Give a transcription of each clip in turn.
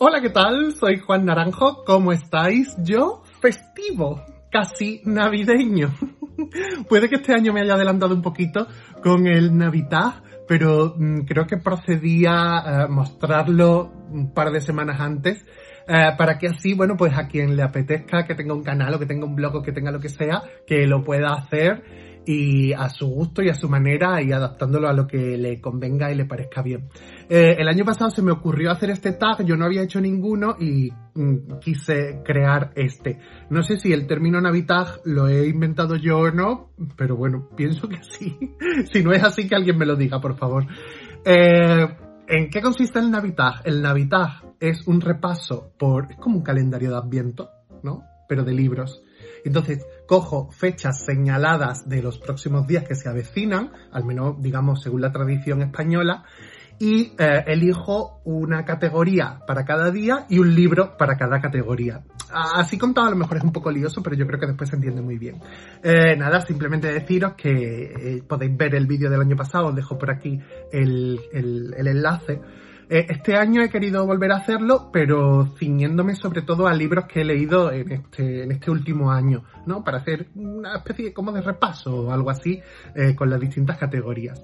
Hola, ¿qué tal? Soy Juan Naranjo. ¿Cómo estáis? Yo, festivo, casi navideño. Puede que este año me haya adelantado un poquito con el Navidad, pero mm, creo que procedía a mostrarlo un par de semanas antes. eh, para que así, bueno, pues a quien le apetezca que tenga un canal o que tenga un blog o que tenga lo que sea, que lo pueda hacer y a su gusto y a su manera y adaptándolo a lo que le convenga y le parezca bien. Eh, el año pasado se me ocurrió hacer este tag, yo no había hecho ninguno y mm, quise crear este. No sé si el término Navitag lo he inventado yo o no, pero bueno, pienso que sí. si no es así, que alguien me lo diga, por favor. Eh, ¿En qué consiste el Navitag? El Navitag es un repaso por... es como un calendario de adviento, ¿no? Pero de libros. Entonces, cojo fechas señaladas de los próximos días que se avecinan, al menos, digamos, según la tradición española, y eh, elijo una categoría para cada día y un libro para cada categoría. Así contado a lo mejor es un poco lioso, pero yo creo que después se entiende muy bien. Eh, nada, simplemente deciros que eh, podéis ver el vídeo del año pasado, os dejo por aquí el- el enlace. Eh, este año he querido volver a hacerlo, pero ciñéndome sobre todo a libros que he leído en este, en este último año, ¿no? Para hacer una especie como de repaso o algo así eh, con las distintas categorías.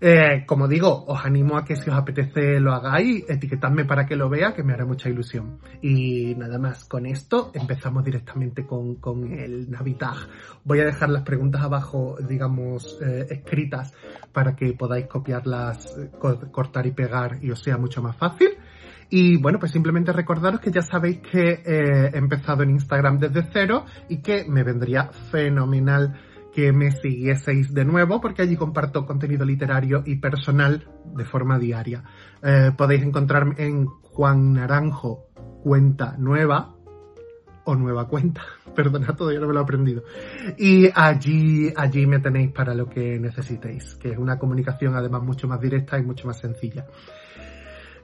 Eh, como digo, os animo a que si os apetece lo hagáis, etiquetadme para que lo vea, que me hará mucha ilusión. Y nada más, con esto empezamos directamente con, el Navitag. Voy a dejar las preguntas abajo, digamos, eh, escritas para que podáis copiarlas, co- cortar y pegar y os sea mucho más fácil. Y bueno, pues simplemente recordaros que ya sabéis que eh, he empezado en Instagram desde cero y que me vendría fenomenal que me siguieseis de nuevo porque allí comparto contenido literario y personal de forma diaria. Eh, podéis encontrarme en Juan Naranjo Cuenta Nueva o Nueva Cuenta, perdona, todavía no me lo he aprendido. Y allí, allí me tenéis para lo que necesitéis, que es una comunicación además mucho más directa y mucho más sencilla.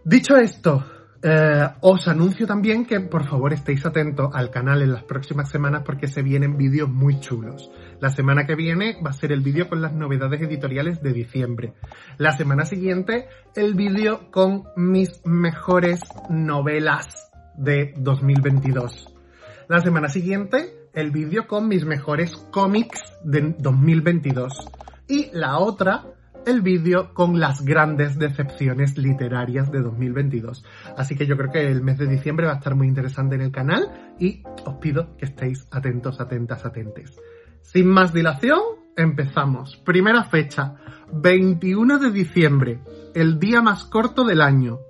Dicho esto, eh, os anuncio también que por favor estéis atentos al canal en las próximas semanas porque se vienen vídeos muy chulos. La semana que viene va a ser el vídeo con las novedades editoriales de diciembre. La semana siguiente el vídeo con mis mejores novelas de 2022. La semana siguiente el vídeo con mis mejores cómics de 2022. Y la otra el vídeo con las grandes decepciones literarias de 2022. Así que yo creo que el mes de diciembre va a estar muy interesante en el canal y os pido que estéis atentos, atentas, atentes. Sin más dilación, empezamos. Primera fecha, 21 de diciembre, el día más corto del año.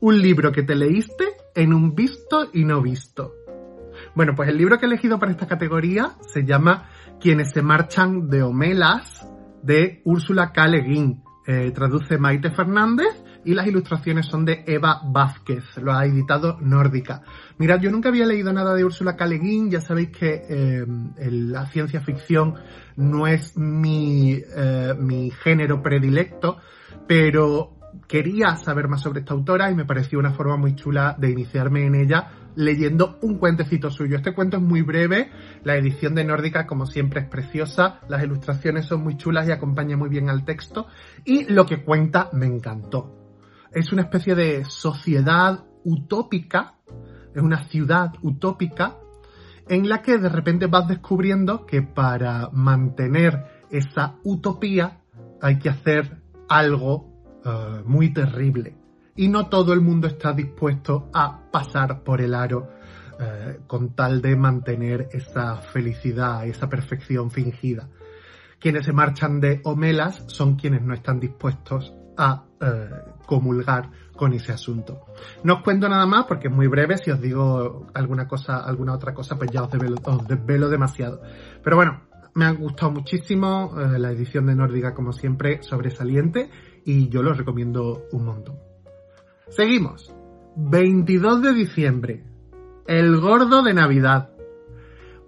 Un libro que te leíste en un visto y no visto. Bueno, pues el libro que he elegido para esta categoría se llama Quienes se marchan de Homelas de Úrsula K. Eh, traduce Maite Fernández y las ilustraciones son de Eva Vázquez. Lo ha editado Nórdica. Mirad, yo nunca había leído nada de Úrsula K. Ya sabéis que eh, la ciencia ficción no es mi, eh, mi género predilecto, pero quería saber más sobre esta autora y me pareció una forma muy chula de iniciarme en ella leyendo un cuentecito suyo. Este cuento es muy breve, la edición de Nórdica como siempre es preciosa, las ilustraciones son muy chulas y acompaña muy bien al texto y lo que cuenta me encantó. Es una especie de sociedad utópica, es una ciudad utópica en la que de repente vas descubriendo que para mantener esa utopía hay que hacer algo eh, muy terrible. Y no todo el mundo está dispuesto a pasar por el aro eh, con tal de mantener esa felicidad, esa perfección fingida. Quienes se marchan de Homelas son quienes no están dispuestos a eh, comulgar con ese asunto. No os cuento nada más porque es muy breve. Si os digo alguna cosa, alguna otra cosa, pues ya os desvelo, demasiado. Pero bueno, me ha gustado muchísimo eh, la edición de Nórdica, como siempre, sobresaliente y yo lo recomiendo un montón. Seguimos. 22 de diciembre. El gordo de Navidad.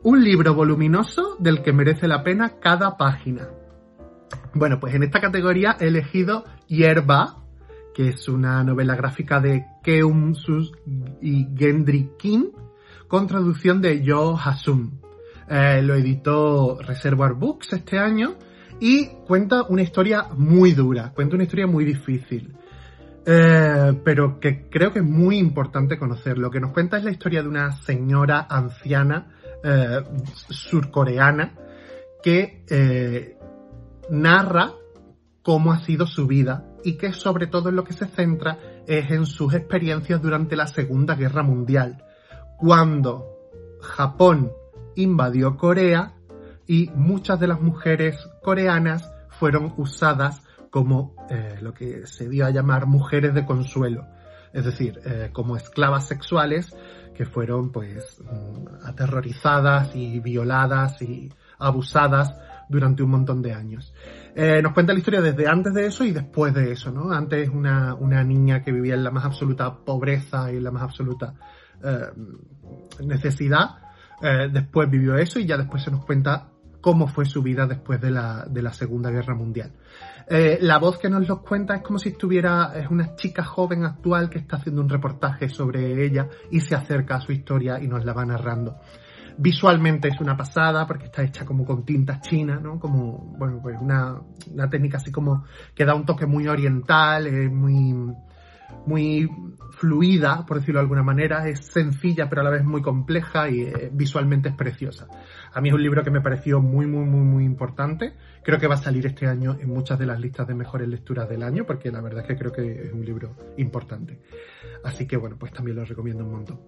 Un libro voluminoso del que merece la pena cada página. Bueno, pues en esta categoría he elegido Hierba, que es una novela gráfica de Keum Sus y Gendry King, con traducción de Joe Hasum. Eh, lo editó Reservoir Books este año y cuenta una historia muy dura, cuenta una historia muy difícil. Eh, pero que creo que es muy importante conocer. Lo que nos cuenta es la historia de una señora anciana eh, surcoreana que eh, narra cómo ha sido su vida y que sobre todo en lo que se centra es en sus experiencias durante la Segunda Guerra Mundial, cuando Japón invadió Corea y muchas de las mujeres coreanas fueron usadas como eh, lo que se dio a llamar mujeres de consuelo, es decir, eh, como esclavas sexuales que fueron pues mm, aterrorizadas y violadas y abusadas durante un montón de años. Eh, nos cuenta la historia desde antes de eso y después de eso, ¿no? Antes una, una niña que vivía en la más absoluta pobreza y la más absoluta necesidad, después vivió eso y ya después se nos cuenta cómo fue su vida después de la, de la Segunda Guerra Mundial. Eh, la voz que nos lo cuenta es como si estuviera, es una chica joven actual que está haciendo un reportaje sobre ella y se acerca a su historia y nos la va narrando. Visualmente es una pasada porque está hecha como con tinta china, ¿no? Como, bueno, pues una, una técnica así como que da un toque muy oriental, es muy, muy fluida, por decirlo de alguna manera, es sencilla pero a la vez muy compleja y eh, visualmente es preciosa. A mí es un libro que me pareció muy, muy, muy, muy importante. Creo que va a salir este año en muchas de las listas de mejores lecturas del año, porque la verdad es que creo que es un libro importante. Así que bueno, pues también lo recomiendo un montón.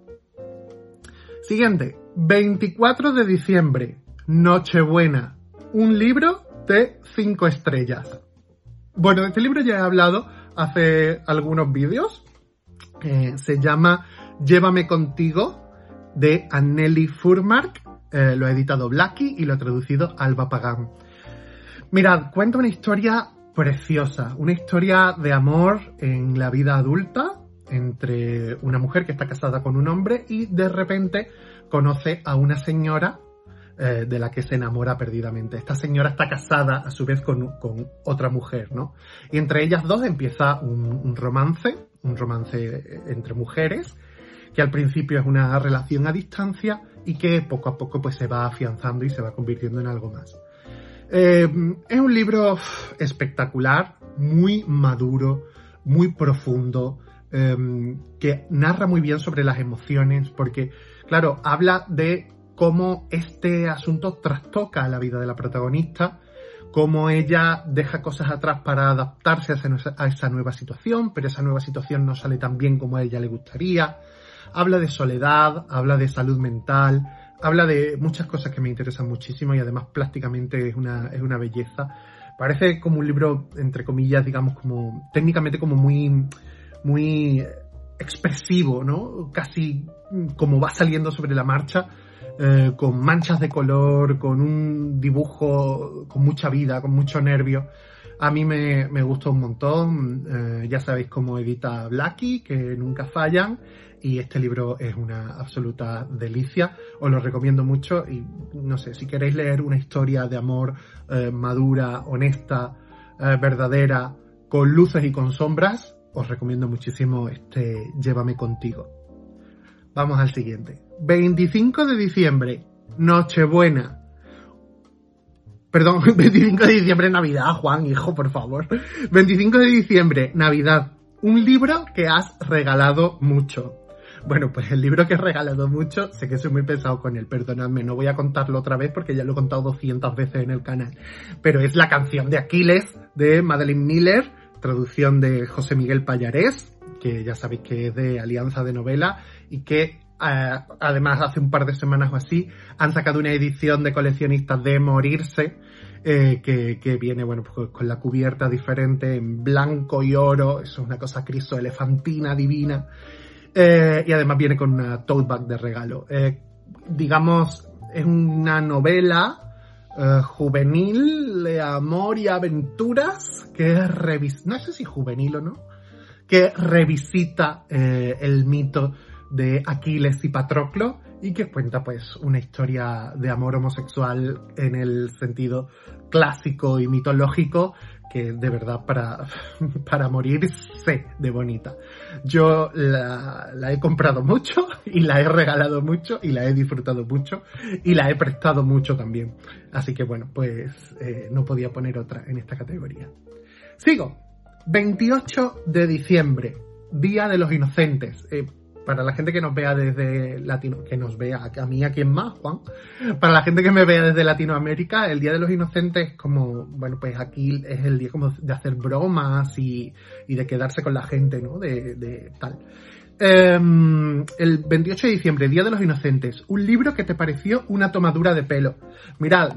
Siguiente, 24 de diciembre, Nochebuena, un libro de 5 estrellas. Bueno, de este libro ya he hablado hace algunos vídeos. se llama Llévame contigo de Anneli Furmark eh, lo ha editado Blacky y lo ha traducido Alba Pagán. Mirad, cuenta una historia preciosa, una historia de amor en la vida adulta entre una mujer que está casada con un hombre y de repente conoce a una señora eh, de la que se enamora perdidamente. Esta señora está casada a su vez con, otra mujer, ¿no? Y entre ellas dos empieza un, romance, un romance entre mujeres, que al principio es una relación a distancia y que poco a poco pues se va afianzando y se va convirtiendo en algo más. Eh, es un libro espectacular, muy maduro, muy profundo, em, que narra muy bien sobre las emociones, porque, claro, habla de cómo este asunto trastoca la vida de la protagonista, cómo ella deja cosas atrás para adaptarse a esa nueva situación, pero esa nueva situación no sale tan bien como a ella le gustaría habla de soledad, habla de salud mental, habla de muchas cosas que me interesan muchísimo y además plásticamente es una, es una belleza. Parece como un libro, entre comillas, digamos, como técnicamente como muy, muy expresivo, ¿no? Casi como va saliendo sobre la marcha, eh, con manchas de color, con un dibujo con mucha vida, con mucho nervio. A mí me, me gustó un montón. Eh, ya sabéis cómo edita Blacky, que nunca fallan y este libro es una absoluta delicia. Os lo recomiendo mucho y no sé, si queréis leer una historia de amor eh, madura, honesta, verdadera, con luces y con sombras, os recomiendo muchísimo este Llévame contigo. Vamos al siguiente. 25 de diciembre, Nochebuena. Perdón, 25 de diciembre, Navidad, Juan, hijo, por favor. 25 de diciembre, Navidad. Un libro que has regalado mucho. Bueno, pues el libro que he regalado mucho, sé que soy muy pesado con él, perdonadme, no voy a contarlo otra vez porque ya lo he contado 200 veces en el canal, pero es la canción de Aquiles de Madeleine Miller, traducción de José Miguel Payarés, que ya sabéis que es de Alianza de Novela y que eh, además hace un par de semanas o así han sacado una edición de coleccionistas de Morirse, eh, que, viene, bueno, pues con la cubierta diferente en blanco y oro, eso es una cosa criso elefantina divina. Eh, y además viene con una tote bag de regalo. Digamos, es una novela juvenil de amor y aventuras que es revis no sé si juvenil o no, que revisita el mito de Aquiles y Patroclo y que cuenta pues una historia de amor homosexual en el sentido clásico y mitológico que de verdad para, para morirse de bonita. Yo la, he comprado mucho y la he regalado mucho y la he disfrutado mucho y la he prestado mucho también. Así que bueno, pues eh, no podía poner otra en esta categoría. Sigo. 28 de diciembre, Día de los Inocentes. Eh, para la gente que nos vea desde Latino, que nos vea a mí, a quien más, Juan, para la gente que me vea desde Latinoamérica, el Día de los Inocentes es como, bueno, pues aquí es el día como de hacer bromas y, de quedarse con la gente, ¿no? De, de tal. Em, el 28 de diciembre, Día de los Inocentes, un libro que te pareció una tomadura de pelo. Mirad,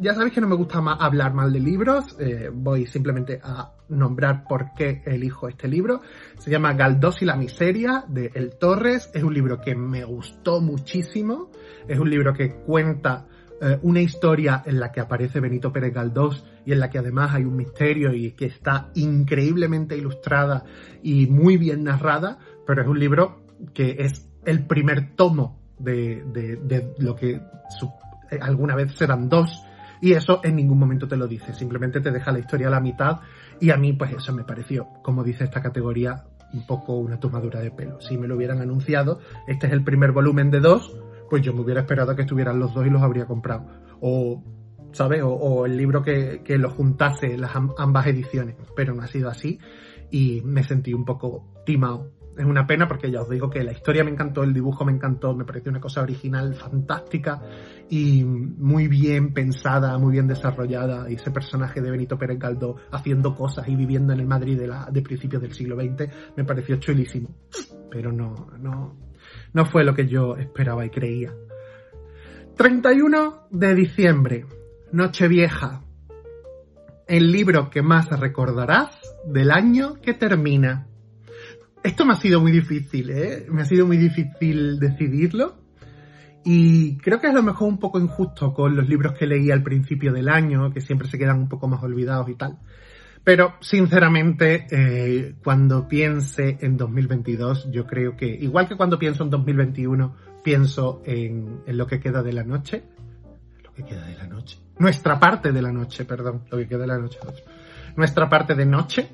ya sabéis que no me gusta más hablar mal de libros, eh, voy simplemente a nombrar por qué elijo este libro. Se llama Galdós y la miseria de El Torres, es un libro que me gustó muchísimo, es un libro que cuenta eh, una historia en la que aparece Benito Pérez Galdós y en la que además hay un misterio y que está increíblemente ilustrada y muy bien narrada, pero es un libro que es el primer tomo de, de lo que eh, alguna vez serán dos y eso en ningún momento te lo dice, simplemente te deja la historia a la mitad y a mí pues eso me pareció, como dice esta categoría, un poco una tomadura de pelo. Si me lo hubieran anunciado, este es el primer volumen de dos, pues yo me hubiera esperado que estuvieran los dos y los habría comprado. O, ¿sabes? O, el libro que, que lo juntase las ambas ediciones, pero no ha sido así y me sentí un poco timado es una pena porque ya os digo que la historia me encantó, el dibujo me encantó, me pareció una cosa original, fantástica y muy bien pensada, muy bien desarrollada. Y ese personaje de Benito Pérez Galdós haciendo cosas y viviendo en el Madrid de, la, de principios del siglo XX me pareció chulísimo. Pero no, no, no fue lo que yo esperaba y creía. 31 de diciembre, Nochevieja. El libro que más recordarás del año que termina. Esto me ha sido muy difícil, ¿eh? Me ha sido muy difícil decidirlo. Y creo que es a lo mejor un poco injusto con los libros que leí al principio del año, que siempre se quedan un poco más olvidados y tal. Pero sinceramente, eh, cuando piense en 2022, yo creo que, igual que cuando pienso en 2021, pienso en, en lo que queda de la noche. Lo que queda de la noche. Nuestra parte de la noche, perdón. Lo que queda de la noche. Nuestra parte de noche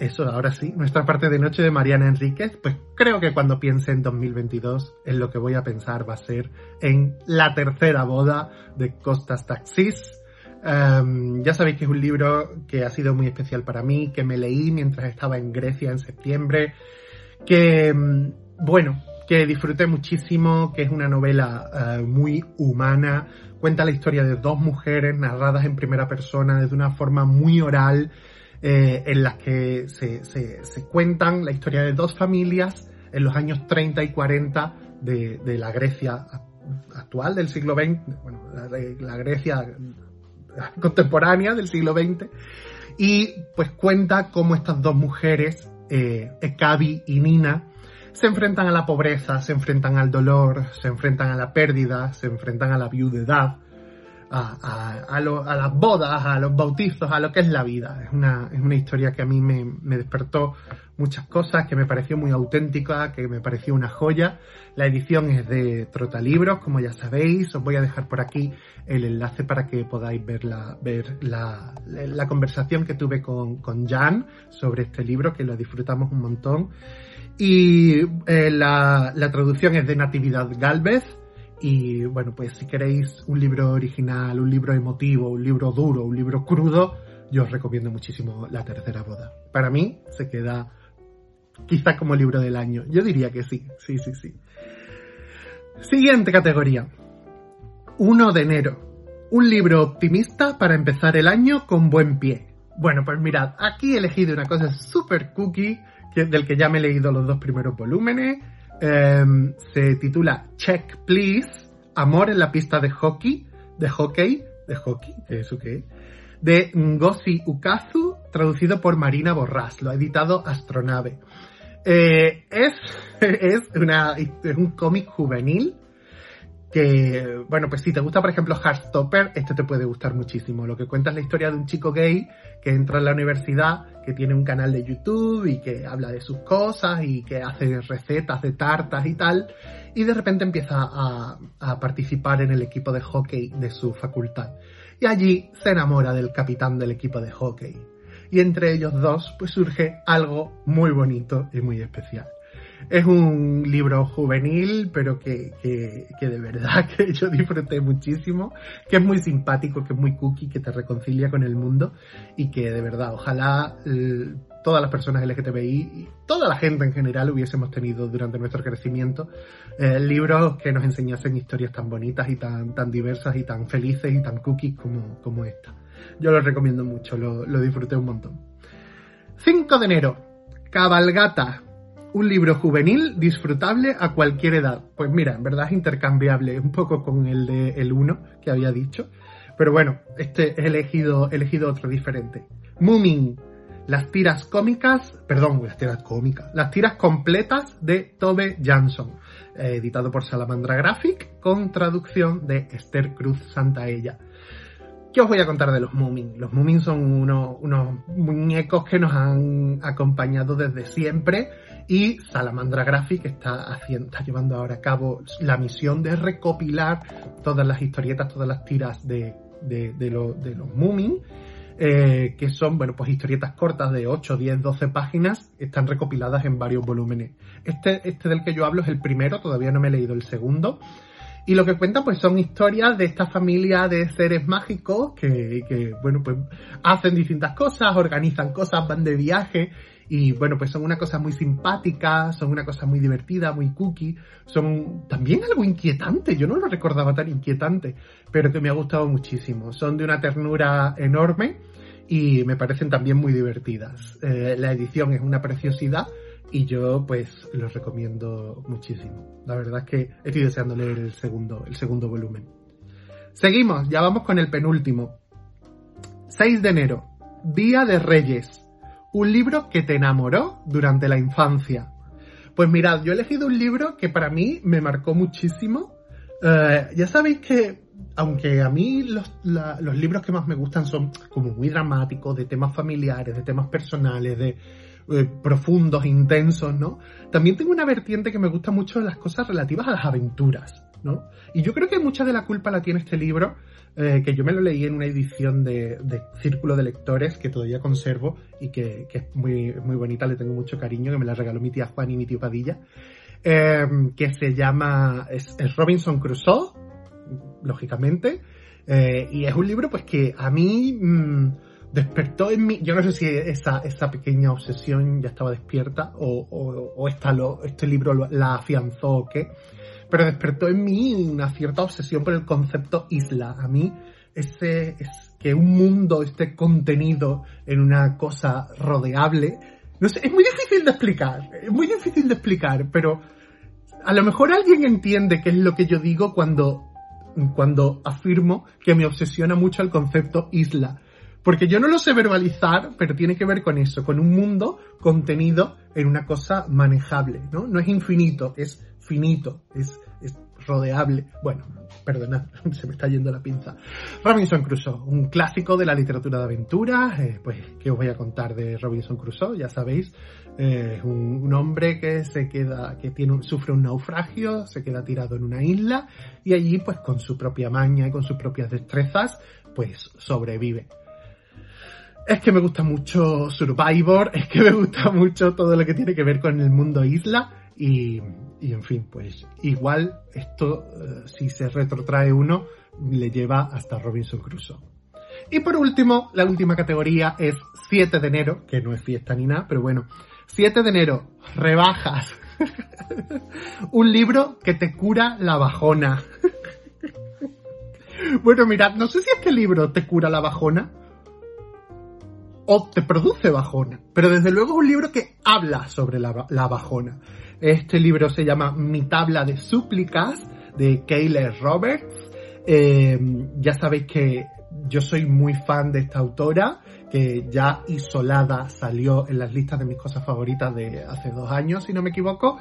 eso ahora sí, nuestra parte de noche de Mariana Enríquez, pues creo que cuando piense en 2022, en lo que voy a pensar va a ser en la tercera boda de Costas Taxis. Em, ya sabéis que es un libro que ha sido muy especial para mí, que me leí mientras estaba en Grecia en septiembre, que, em, bueno, que disfruté muchísimo, que es una novela eh, muy humana, cuenta la historia de dos mujeres narradas en primera persona de una forma muy oral, eh, en las que se, cuentan la historia de dos familias en los años 30 y 40 de, la Grecia actual del siglo XX, bueno, la, la, Grecia contemporánea del siglo XX, y pues cuenta cómo estas dos mujeres, eh, Ekabi y Nina, se enfrentan a la pobreza, se enfrentan al dolor, se enfrentan a la pérdida, se enfrentan a la viudedad, a, a, las bodas, a los bautizos, a lo que es la vida. Es una, es una historia que a mí me, me, despertó muchas cosas, que me pareció muy auténtica, que me pareció una joya. La edición es de Trotalibros, como ya sabéis. Os voy a dejar por aquí el enlace para que podáis ver la, ver la, la conversación que tuve con, con Jan sobre este libro, que lo disfrutamos un montón. Y eh, la, la traducción es de Natividad Galvez y bueno, pues si queréis un libro original, un libro emotivo, un libro duro, un libro crudo, yo os recomiendo muchísimo La Tercera Boda. Para mí se queda quizás como libro del año. Yo diría que sí, sí, sí, sí. Siguiente categoría. 1 de enero. Un libro optimista para empezar el año con buen pie. Bueno, pues mirad, aquí he elegido una cosa súper cookie, que, del que ya me he leído los dos primeros volúmenes Em, se titula Check Please, Amor en la pista de hockey, de hockey, de hockey, ¿eso qué? De Ngozi Ukazu, traducido por Marina Borrás, lo ha editado Astronave. Eh, es, es, una, es un cómic juvenil que, bueno, pues si te gusta, por ejemplo, Heartstopper, este te puede gustar muchísimo. Lo que cuenta es la historia de un chico gay que entra en la universidad, que tiene un canal de YouTube y que habla de sus cosas y que hace recetas de tartas y tal, y de repente empieza a, a participar en el equipo de hockey de su facultad. Y allí se enamora del capitán del equipo de hockey. Y entre ellos dos, pues surge algo muy bonito y muy especial. Es un libro juvenil, pero que, que, de verdad que yo disfruté muchísimo, que es muy simpático, que es muy cookie, que te reconcilia con el mundo y que de verdad, ojalá eh, todas las personas LGTBI y toda la gente en general hubiésemos tenido durante nuestro crecimiento eh, libros que nos enseñasen historias tan bonitas y tan, tan diversas y tan felices y tan cookies como, como esta. Yo lo recomiendo mucho, lo, lo disfruté un montón. 5 de enero, Cabalgata, un libro juvenil disfrutable a cualquier edad. Pues mira, en verdad es intercambiable un poco con el de el 1 que había dicho. Pero bueno, este he elegido, elegido otro diferente. Moomin, las tiras cómicas, perdón, las tiras cómicas, las tiras completas de Tobe Jansson, editado por Salamandra Graphic, con traducción de Esther Cruz Santaella. ¿Qué os voy a contar de los Moomin? Los Moomin son unos, unos muñecos que nos han acompañado desde siempre y Salamandra Graphic está, haciendo, está llevando ahora a cabo la misión de recopilar todas las historietas, todas las tiras de, de, de, de los Moomin. Eh, que son, bueno, pues historietas cortas de 8, 10, 12 páginas, están recopiladas en varios volúmenes. Este, este del que yo hablo es el primero, todavía no me he leído el segundo. Y lo que cuenta, pues son historias de esta familia de seres mágicos que, que, bueno, pues hacen distintas cosas, organizan cosas, van de viaje y bueno, pues son una cosa muy simpática, son una cosa muy divertida, muy cookie, son también algo inquietante, yo no lo recordaba tan inquietante, pero que me ha gustado muchísimo. Son de una ternura enorme y me parecen también muy divertidas. Eh, la edición es una preciosidad y yo pues los recomiendo muchísimo. La verdad es que estoy deseando leer el segundo, el segundo volumen. Seguimos, ya vamos con el penúltimo. 6 de enero, Día de Reyes un libro que te enamoró durante la infancia. Pues mirad, yo he elegido un libro que para mí me marcó muchísimo. Eh, ya sabéis que, aunque a mí los, libros que más me gustan son como muy dramáticos, de temas familiares, de temas personales, de eh, profundos, intensos, ¿no? También tengo una vertiente que me gusta mucho de las cosas relativas a las aventuras, Y yo creo que mucha de la culpa la tiene este libro eh, que yo me lo leí en una edición de, Círculo de Lectores que todavía conservo y que, es muy, muy bonita, le tengo mucho cariño, que me la regaló mi tía Juan y mi tío Padilla, em, que se llama, es, Robinson Crusoe, lógicamente, eh, y es un libro pues que a mí mm, despertó en mí, yo no sé si esa, esa pequeña obsesión ya estaba despierta o, o, esta lo, este libro la afianzó o qué, pero despertó en mí una cierta obsesión por el concepto isla. A mí, ese, es que un mundo esté contenido en una cosa rodeable, no sé, es muy difícil de explicar, es muy difícil de explicar, pero a lo mejor alguien entiende qué es lo que yo digo cuando, cuando afirmo que me obsesiona mucho el concepto isla. Porque yo no lo sé verbalizar, pero tiene que ver con eso, con un mundo contenido en una cosa manejable, ¿no? No es infinito, es finito, es, rodeable. Bueno, perdonad, se me está yendo la pinza. Robinson Crusoe, un clásico de la literatura de aventura. Eh, pues, ¿qué os voy a contar de Robinson Crusoe? Ya sabéis, eh, es un, hombre que se queda, que tiene, sufre un naufragio, se queda tirado en una isla y allí, pues, con su propia maña y con sus propias destrezas, pues, sobrevive. Es que me gusta mucho Survivor, es que me gusta mucho todo lo que tiene que ver con el mundo isla y, y en fin, pues igual esto, eh, si se retrotrae uno, le lleva hasta Robinson Crusoe. Y por último, la última categoría es 7 de enero, que no es fiesta ni nada, pero bueno, 7 de enero, rebajas. Un libro que te cura la bajona. bueno, mirad, no sé si este libro te cura la bajona o te produce bajona, pero desde luego es un libro que habla sobre la, bajona. Este libro se llama Mi tabla de súplicas de Kayla Roberts. Eh, ya sabéis que yo soy muy fan de esta autora que ya isolada salió en las listas de mis cosas favoritas de hace dos años, si no me equivoco.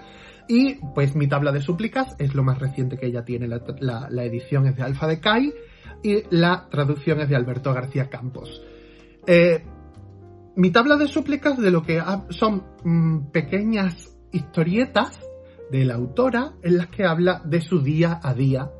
Y pues mi tabla de súplicas es lo más reciente que ella tiene. La, edición es de Alfa de Kai y la traducción es de Alberto García Campos. Eh, mi tabla de súplicas de lo que son mm, pequeñas historietas de la autora en las que habla de su día a día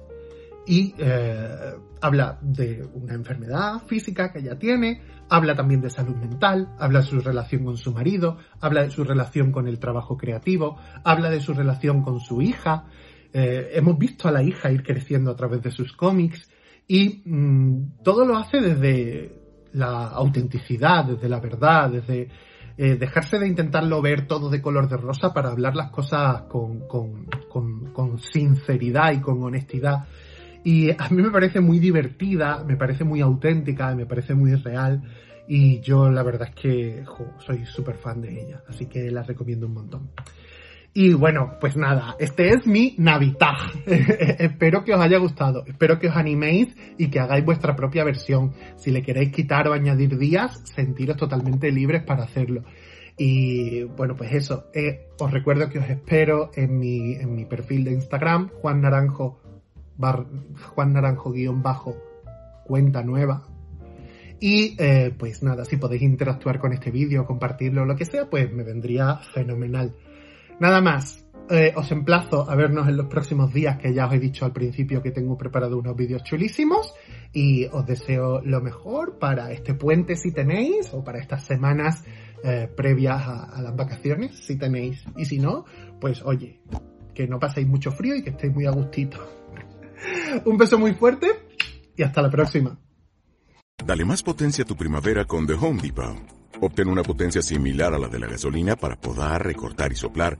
y eh, habla de una enfermedad física que ella tiene, habla también de salud mental, habla de su relación con su marido, habla de su relación con el trabajo creativo, habla de su relación con su hija. Eh, hemos visto a la hija ir creciendo a través de sus cómics y mm, todo lo hace desde la autenticidad, desde la verdad, desde eh, dejarse de intentarlo ver todo de color de rosa para hablar las cosas con, con, sinceridad y con honestidad. Y a mí me parece muy divertida, me parece muy auténtica, me parece muy real. Y yo la verdad es que soy súper fan de ella, así que la recomiendo un montón. Y bueno, pues nada, este es mi Navidad. espero que os haya gustado, espero que os animéis y que hagáis vuestra propia versión. Si le queréis quitar o añadir días, sentiros totalmente libres para hacerlo. Y bueno, pues eso, eh, os recuerdo que os espero en mi, en mi perfil de Instagram, Juan Naranjo, Juan Naranjo guion bajo, cuenta nueva. Y eh, pues nada, si podéis interactuar con este vídeo, compartirlo, lo que sea, pues me vendría fenomenal. Nada más. Eh, os emplazo a vernos en los próximos días, que ya os he dicho al principio que tengo preparado unos vídeos chulísimos. Y os deseo lo mejor para este puente si tenéis, o para estas semanas eh, previas a, las vacaciones si tenéis. Y si no, pues oye, que no paséis mucho frío y que estéis muy a gustito. Un beso muy fuerte y hasta la próxima. Dale más potencia a tu primavera con The Home Depot. Obtén una potencia similar a la de la gasolina para podar, recortar y soplar